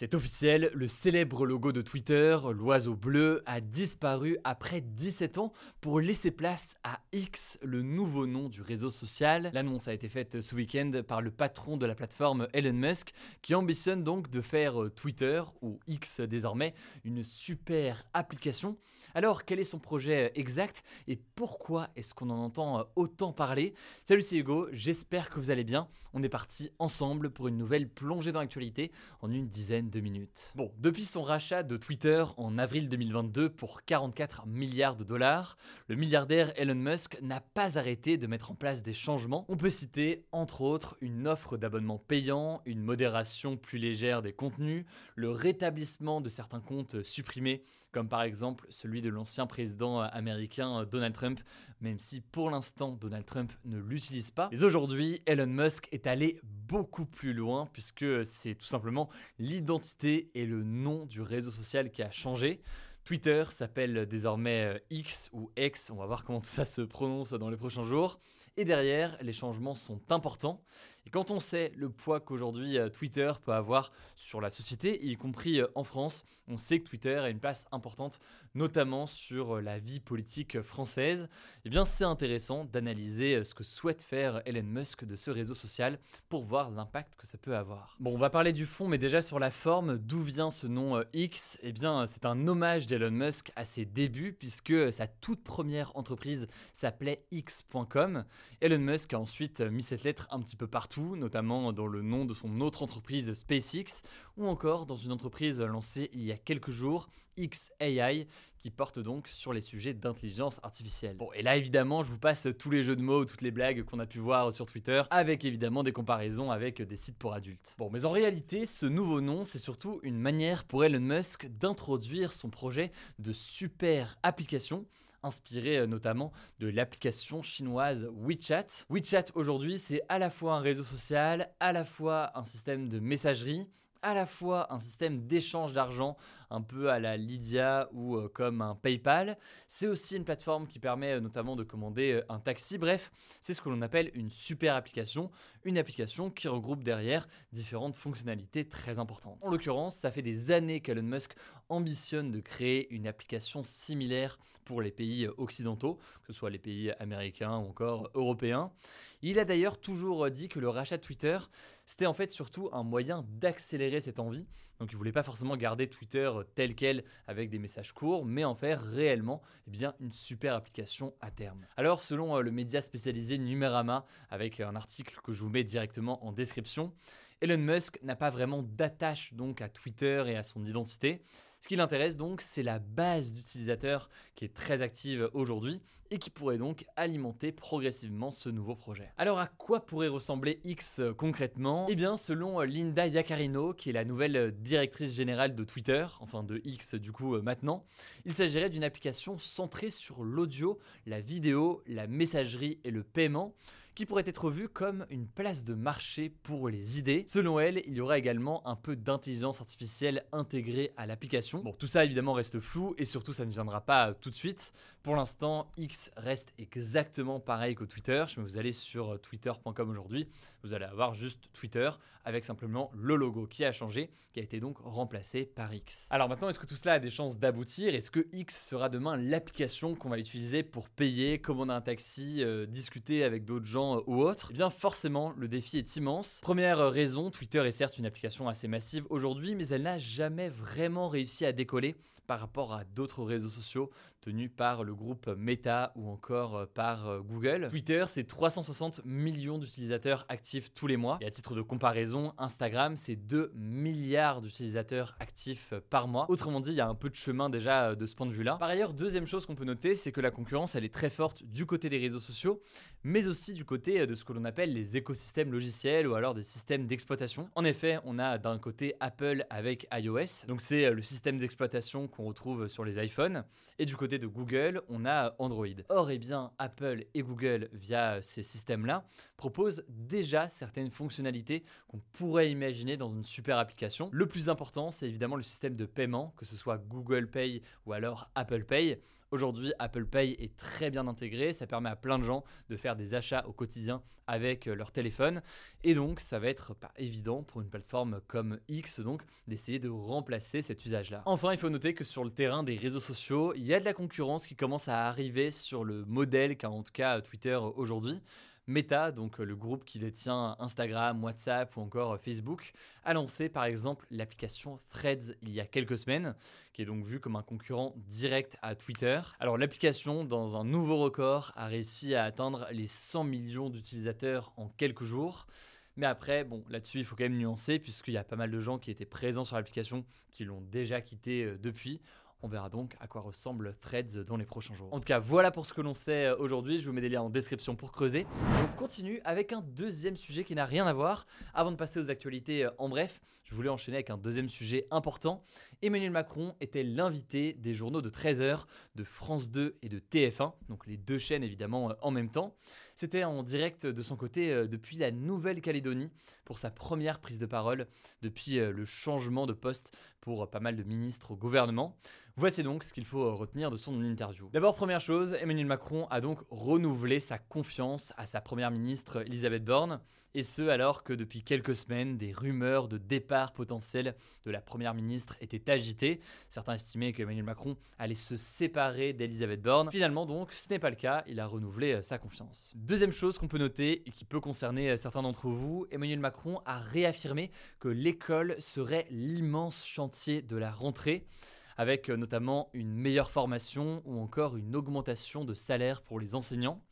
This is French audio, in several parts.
C'est officiel, le célèbre logo de Twitter, l'oiseau bleu, a disparu après 17 ans pour laisser place à X, le nouveau nom du réseau social. L'annonce a été faite ce week-end par le patron de la plateforme Elon Musk, qui ambitionne donc de faire Twitter, ou X désormais, une super application. Alors, quel est son projet exact et pourquoi est-ce qu'on en entend autant parler? Salut, c'est Hugo, j'espère que vous allez bien. On est parti ensemble pour une nouvelle plongée dans l'actualité en une dizaine minutes. Bon, depuis son rachat de Twitter en avril 2022 pour 44 milliards de dollars, le milliardaire Elon Musk n'a pas arrêté de mettre en place des changements. On peut citer entre autres une offre d'abonnement payant, une modération plus légère des contenus, le rétablissement de certains comptes supprimés comme par exemple celui de l'ancien président américain Donald Trump, même si pour l'instant Donald Trump ne l'utilise pas. Mais aujourd'hui, Elon Musk est allé beaucoup plus loin puisque c'est tout simplement l'identité et le nom du réseau social qui a changé. Twitter s'appelle désormais euh, X ou X, on va voir comment tout ça se prononce dans les prochains jours. Et derrière, les changements sont importants. Quand on sait le poids qu'aujourd'hui euh, Twitter peut avoir sur la société, y compris euh, en France, on sait que Twitter a une place importante, notamment sur euh, la vie politique française. Eh bien, c'est intéressant d'analyser ce que souhaite faire Elon Musk de ce réseau social pour voir l'impact que ça peut avoir. Bon, on va parler du fond, mais déjà sur la forme, d'où vient ce nom X? Eh bien, c'est un hommage d'Elon Musk à ses débuts, puisque sa toute première entreprise s'appelait X.com. Elon Musk a ensuite mis cette lettre un petit peu partout notamment dans le nom de son autre entreprise SpaceX, ou encore dans une entreprise lancée il y a quelques jours, XAI, qui porte donc sur les sujets d'intelligence artificielle. Bon, et là évidemment, je vous passe tous les jeux de mots, toutes les blagues qu'on a pu voir sur Twitter, avec évidemment des comparaisons avec des sites pour adultes. Bon, mais en réalité, ce nouveau nom, c'est surtout une manière pour Elon Musk d'introduire son projet de super application inspiré euh, notamment de l'application chinoise WeChat. WeChat aujourd'hui, c'est à la fois un réseau social, à la fois un système de messagerie, à la fois un système d'échange d'argent, un peu à la Lydia ou euh, comme un PayPal. C'est aussi une plateforme qui permet euh, notamment de commander euh, un taxi. Bref, c'est ce que l'on appelle une super application, une application qui regroupe derrière différentes fonctionnalités très importantes. En l'occurrence, ça fait des années qu'Elon Musk ambitionne de créer une application similaire pour les pays occidentaux, que ce soit les pays américains ou encore européens. Il a d'ailleurs toujours dit que le rachat de Twitter, c'était en fait surtout un moyen d'accélérer cette envie. Donc il voulait pas forcément garder Twitter tel quel avec des messages courts, mais en faire réellement eh une super application à terme. Alors selon euh, le média spécialisé Numerama, avec un article que je vous mets directement en description, Elon Musk n'a pas vraiment d'attache donc à Twitter et à son identité. Ce qui l'intéresse donc, c'est la base d'utilisateurs qui est très active aujourd'hui et qui pourrait donc alimenter progressivement ce nouveau projet. Alors à quoi pourrait ressembler X euh, concrètement? Eh bien selon euh, Linda Yacarino, qui est la nouvelle euh, directrice générale de Twitter, enfin de X du coup maintenant, il s'agirait d'une application centrée sur l'audio, la vidéo, la messagerie et le paiement qui pourrait être vu comme une place de marché pour les idées. Selon elle, il y aura également un peu d'intelligence artificielle intégrée à l'application. Bon, tout ça évidemment reste flou et surtout ça ne viendra pas tout de suite. Pour l'instant, X reste exactement pareil qu'au Twitter. Si vous allez sur twitter.com aujourd'hui, vous allez avoir juste Twitter avec simplement le logo qui a changé, qui a été donc remplacé par X. Alors maintenant, est-ce que tout cela a des chances d'aboutir? Est-ce que X sera demain l'application qu'on va utiliser pour payer, commander un taxi, euh, discuter avec d'autres gens ou autre, eh bien forcément le défi est immense. Première raison, Twitter est certes une application assez massive aujourd'hui, mais elle n'a jamais vraiment réussi à décoller par rapport à d'autres réseaux sociaux tenus par le groupe Meta ou encore euh, par euh, Google. Twitter, c'est 360 millions d'utilisateurs actifs tous les mois. Et à titre de comparaison, Instagram, c'est 2 milliards d'utilisateurs actifs euh, par mois. Autrement dit, il y a un peu de chemin déjà de ce point de vue-là. Par ailleurs, deuxième chose qu'on peut noter, c'est que la concurrence, elle est très forte du côté des réseaux sociaux, mais aussi du côté de ce que l'on appelle les écosystèmes logiciels ou alors des systèmes d'exploitation. En effet, on a d'un côté Apple avec iOS, donc c'est le système d'exploitation qu'on retrouve sur les iPhones, et du côté de Google, on a Android. Or, eh bien, Apple et Google, via ces systèmes-là, proposent déjà certaines fonctionnalités qu'on pourrait imaginer dans une super application. Le plus important, c'est évidemment le système de paiement, que ce soit Google Pay ou alors Apple Pay. Aujourd'hui, Apple Pay est très bien intégré, ça permet à plein de gens de faire des achats au quotidien avec euh, leur téléphone et donc ça va être pas évident pour une plateforme comme X donc d'essayer de remplacer cet usage-là. Enfin, il faut noter que sur le terrain des réseaux sociaux, il y a de la concurrence qui commence à arriver sur le modèle qu'a en tout cas Twitter aujourd'hui. Meta, donc euh, le groupe qui détient Instagram, WhatsApp ou encore euh, Facebook, a lancé par exemple l'application Threads il y a quelques semaines, qui est donc vue comme un concurrent direct à Twitter. Alors l'application, dans un nouveau record, a réussi à atteindre les 100 millions d'utilisateurs en quelques jours. Mais après, bon, là-dessus, il faut quand même nuancer, puisqu'il y a pas mal de gens qui étaient présents sur l'application qui l'ont déjà quitté euh, depuis. On verra donc à quoi ressemble Threads dans les prochains jours. En tout cas, voilà pour ce que l'on sait euh, aujourd'hui. Je vous mets des liens en description pour creuser. on continue avec un deuxième sujet qui n'a rien à voir. Avant de passer aux actualités euh, en bref, je voulais enchaîner avec un deuxième sujet important. Emmanuel Macron était l'invité des journaux de 13h de France 2 et de TF1, donc les deux chaînes évidemment euh, en même temps. C'était en direct de son côté depuis la Nouvelle-Calédonie pour sa première prise de parole depuis le changement de poste pour pas mal de ministres au gouvernement. Voici donc ce qu'il faut retenir de son interview. D'abord, première chose, Emmanuel Macron a donc renouvelé sa confiance à sa première ministre Elisabeth Borne, et ce alors que depuis quelques semaines, des rumeurs de départ potentiel de la première ministre étaient agitées. Certains estimaient qu'Emmanuel Macron allait se séparer d'Elisabeth Borne. Finalement donc, ce n'est pas le cas, il a renouvelé euh, sa confiance. Deuxième chose qu'on peut noter et qui peut concerner euh, certains d'entre vous, Emmanuel Macron a réaffirmé que l'école serait l'immense chantier de la rentrée avec euh, notamment une meilleure formation ou encore une augmentation de salaire pour les enseignants.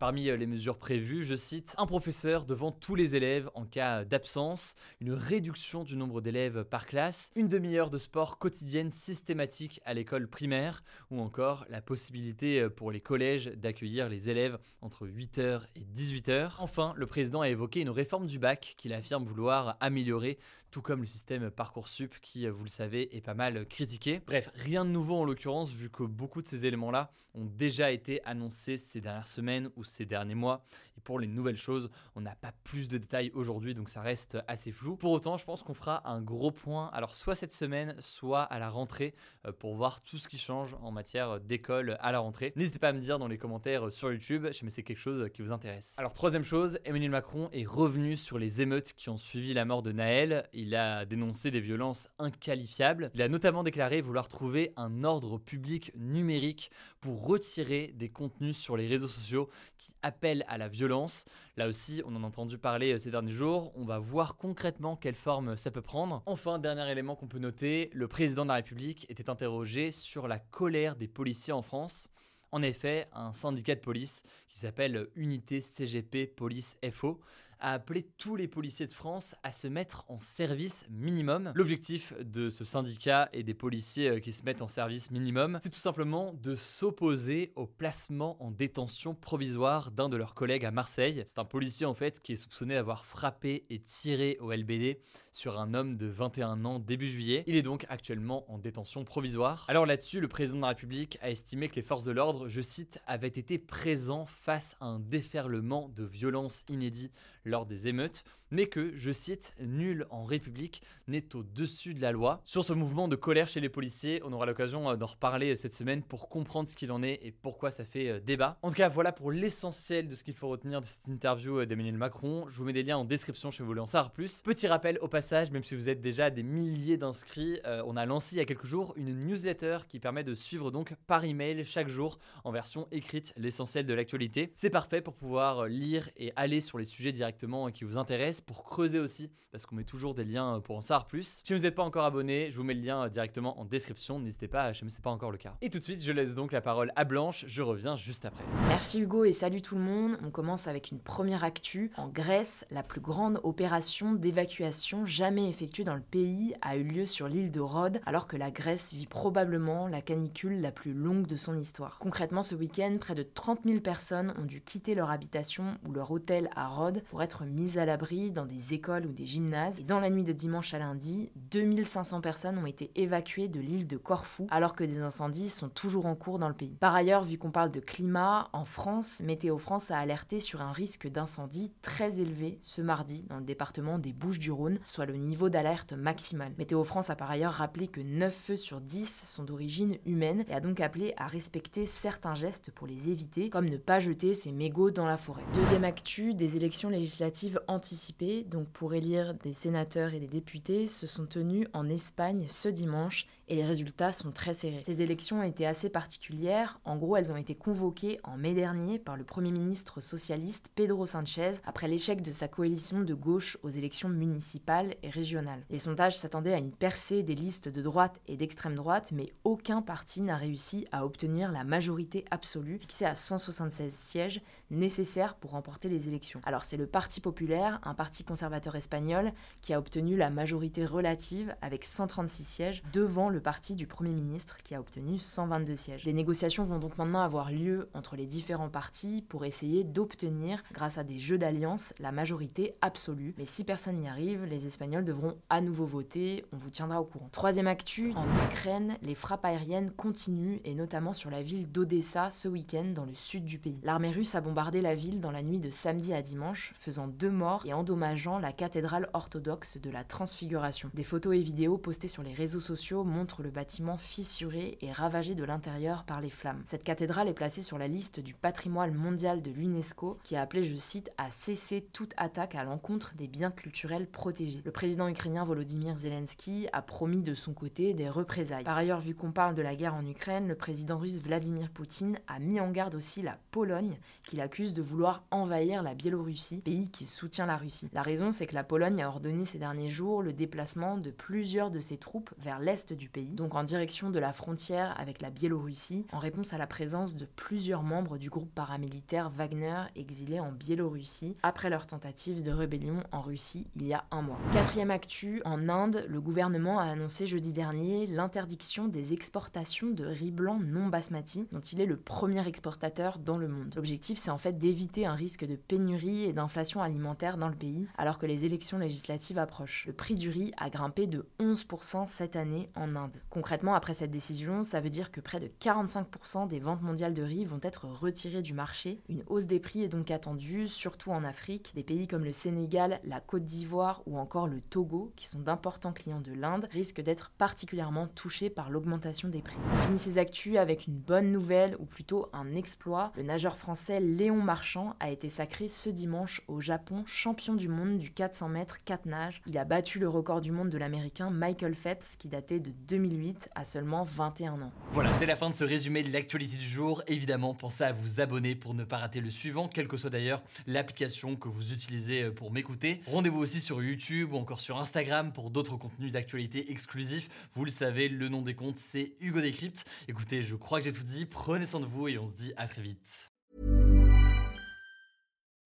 Parmi euh, les mesures prévues, je cite, un professeur devant tous les élèves en cas d'absence, une réduction du nombre d'élèves par classe, une demi-heure de sport quotidienne systématique à l'école primaire, ou encore la possibilité euh, pour les collèges d'accueillir les élèves entre 8h et 18h. Enfin, le président a évoqué une réforme du bac qu'il affirme vouloir améliorer tout comme le système Parcoursup qui, vous le savez, est pas mal critiqué. Bref, rien de nouveau en l'occurrence, vu que beaucoup de ces éléments-là ont déjà été annoncés ces dernières semaines ou ces derniers mois. Et pour les nouvelles choses, on n'a pas plus de détails aujourd'hui, donc ça reste assez flou. Pour autant, je pense qu'on fera un gros point, alors soit cette semaine, soit à la rentrée, euh, pour voir tout ce qui change en matière d'école à la rentrée. N'hésitez pas à me dire dans les commentaires sur YouTube si c'est quelque chose qui vous intéresse. Alors troisième chose, Emmanuel Macron est revenu sur les émeutes qui ont suivi la mort de Naël. Il a dénoncé des violences inqualifiables. Il a notamment déclaré vouloir trouver un ordre public numérique pour retirer des contenus sur les réseaux sociaux qui appellent à la violence. Là aussi, on en a entendu parler euh, ces derniers jours. On va voir concrètement quelle forme ça peut prendre. Enfin, dernier élément qu'on peut noter, le président de la République était interrogé sur la colère des policiers en France. En effet, un syndicat de police qui s'appelle Unité CGP Police FO a appelé tous les policiers de France à se mettre en service minimum. L'objectif de ce syndicat et des policiers euh, qui se mettent en service minimum, c'est tout simplement de s'opposer au placement en détention provisoire d'un de leurs collègues à Marseille. C'est un policier en fait qui est soupçonné d'avoir frappé et tiré au LBD sur un homme de 21 ans début juillet. Il est donc actuellement en détention provisoire. Alors là-dessus, le président de la République a estimé que les forces de l'ordre, je cite, avaient été présents face à un déferlement de violence inédit lors des émeutes, mais que, je cite, nul en République n'est au-dessus de la loi. Sur ce mouvement de colère chez les policiers, on aura l'occasion euh, d'en reparler cette semaine pour comprendre ce qu'il en est et pourquoi ça fait euh, débat. En tout cas, voilà pour l'essentiel de ce qu'il faut retenir de cette interview euh, d'Emmanuel Macron. Je vous mets des liens en description si vous voulez en savoir plus. Petit rappel au passage, même si vous êtes déjà des milliers d'inscrits, on a lancé il y a quelques jours une newsletter qui permet de suivre donc par email chaque jour en version écrite l'essentiel de l'actualité. C'est parfait pour pouvoir lire et aller sur les sujets directement qui vous intéressent Pour creuser aussi, parce qu'on met toujours des liens pour en savoir plus. Si vous n'êtes pas encore abonné, je vous mets le lien directement en description. N'hésitez pas, je ne sais pas encore le cas. Et tout de suite, je laisse donc la parole à Blanche. Je reviens juste après. Merci Hugo et salut tout le monde. On commence avec une première actu. En Grèce, la plus grande opération d'évacuation jamais effectuée dans le pays a eu lieu sur l'île de Rhodes, alors que la Grèce vit probablement la canicule la plus longue de son histoire. Concrètement, ce week-end, près de 30 000 personnes ont dû quitter leur habitation ou leur hôtel à Rhodes pour être mises à l'abri dans des écoles ou des gymnases. Et dans la nuit de dimanche à lundi, 2500 personnes ont été évacuées de l'île de Corfou, alors que des incendies sont toujours en cours dans le pays. Par ailleurs, vu qu'on parle de climat, en France, Météo France a alerté sur un risque d'incendie très élevé ce mardi dans le département des Bouches-du-Rhône, soit le niveau d'alerte maximal. Météo France a par ailleurs rappelé que 9 feux sur 10 sont d'origine humaine et a donc appelé à respecter certains gestes pour les éviter, comme ne pas jeter ses mégots dans la forêt. Deuxième actu, des élections législatives anticipées, donc pour élire des sénateurs et des députés, se sont tenues en Espagne ce dimanche et les résultats sont très serrés. Ces élections ont été assez particulières. En gros, elles ont été convoquées en mai dernier par le Premier ministre socialiste Pedro Sanchez après l'échec de sa coalition de gauche aux élections municipales et régionales. Les sondages s'attendaient à une percée des listes de droite et d'extrême droite, mais aucun parti n'a réussi à obtenir la majorité absolue, fixée à 176 sièges, nécessaires pour remporter les élections. Alors c'est le Parti populaire, un parti conservateur espagnol, qui a obtenu la majorité relative avec 136 sièges devant le parti du Premier ministre qui a obtenu 122 sièges. Des négociations vont donc maintenant avoir lieu entre les différents partis pour essayer d'obtenir, grâce à des jeux d'alliance, la majorité absolue. Mais si personne n'y arrive, les Espagnols devront à nouveau voter, on vous tiendra au courant. Troisième actu, en Ukraine, les frappes aériennes continuent et notamment sur la ville d'Odessa ce week-end dans le sud du pays. L'armée russe a bombardé la ville dans la nuit de samedi à dimanche, faisant deux morts et la cathédrale orthodoxe de la Transfiguration. Des photos et vidéos postées sur les réseaux sociaux montrent le bâtiment fissuré et ravagé de l'intérieur par les flammes. Cette cathédrale est placée sur la liste du patrimoine mondial de l'UNESCO qui a appelé, je cite, à cesser toute attaque à l'encontre des biens culturels protégés. Le président ukrainien Volodymyr Zelensky a promis de son côté des représailles. Par ailleurs, vu qu'on parle de la guerre en Ukraine, le président russe Vladimir Poutine a mis en garde aussi la Pologne qu'il accuse de vouloir envahir la Biélorussie, pays qui soutient la Russie. La raison, c'est que la Pologne a ordonné ces derniers jours le déplacement de plusieurs de ses troupes vers l'est du pays, donc en direction de la frontière avec la Biélorussie, en réponse à la présence de plusieurs membres du groupe paramilitaire Wagner exilés en Biélorussie après leur tentative de rébellion en Russie il y a un mois. Quatrième actu, en Inde, le gouvernement a annoncé jeudi dernier l'interdiction des exportations de riz blanc non basmati, dont il est le premier exportateur dans le monde. L'objectif, c'est en fait d'éviter un risque de pénurie et d'inflation alimentaire dans le pays, alors que les élections législatives approchent. Le prix du riz a grimpé de 11% cette année en Inde. Concrètement, après cette décision, ça veut dire que près de 45% des ventes mondiales de riz vont être retirées du marché. Une hausse des prix est donc attendue, surtout en Afrique. Des pays comme le Sénégal, la Côte d'Ivoire ou encore le Togo, qui sont d'importants clients de l'Inde, risquent d'être particulièrement touchés par l'augmentation des prix. On finit ces actus avec une bonne nouvelle, ou plutôt un exploit. Le nageur français Léon Marchand a été sacré ce dimanche au Japon champion du monde du 400 mètres 4 nages. Il a battu le record du monde de l'américain Michael Phelps qui datait de 2008 à seulement 21 ans. Voilà, c'est la fin de ce résumé de l'actualité du jour. Évidemment, pensez à vous abonner pour ne pas rater le suivant, quelle que soit d'ailleurs l'application que vous utilisez euh, pour m'écouter. Rendez-vous aussi sur YouTube ou encore sur Instagram pour d'autres contenus d'actualité exclusifs. Vous le savez, le nom des comptes, c'est Hugo Décrypte. Écoutez, je crois que j'ai tout dit. Prenez soin de vous et on se dit à très vite.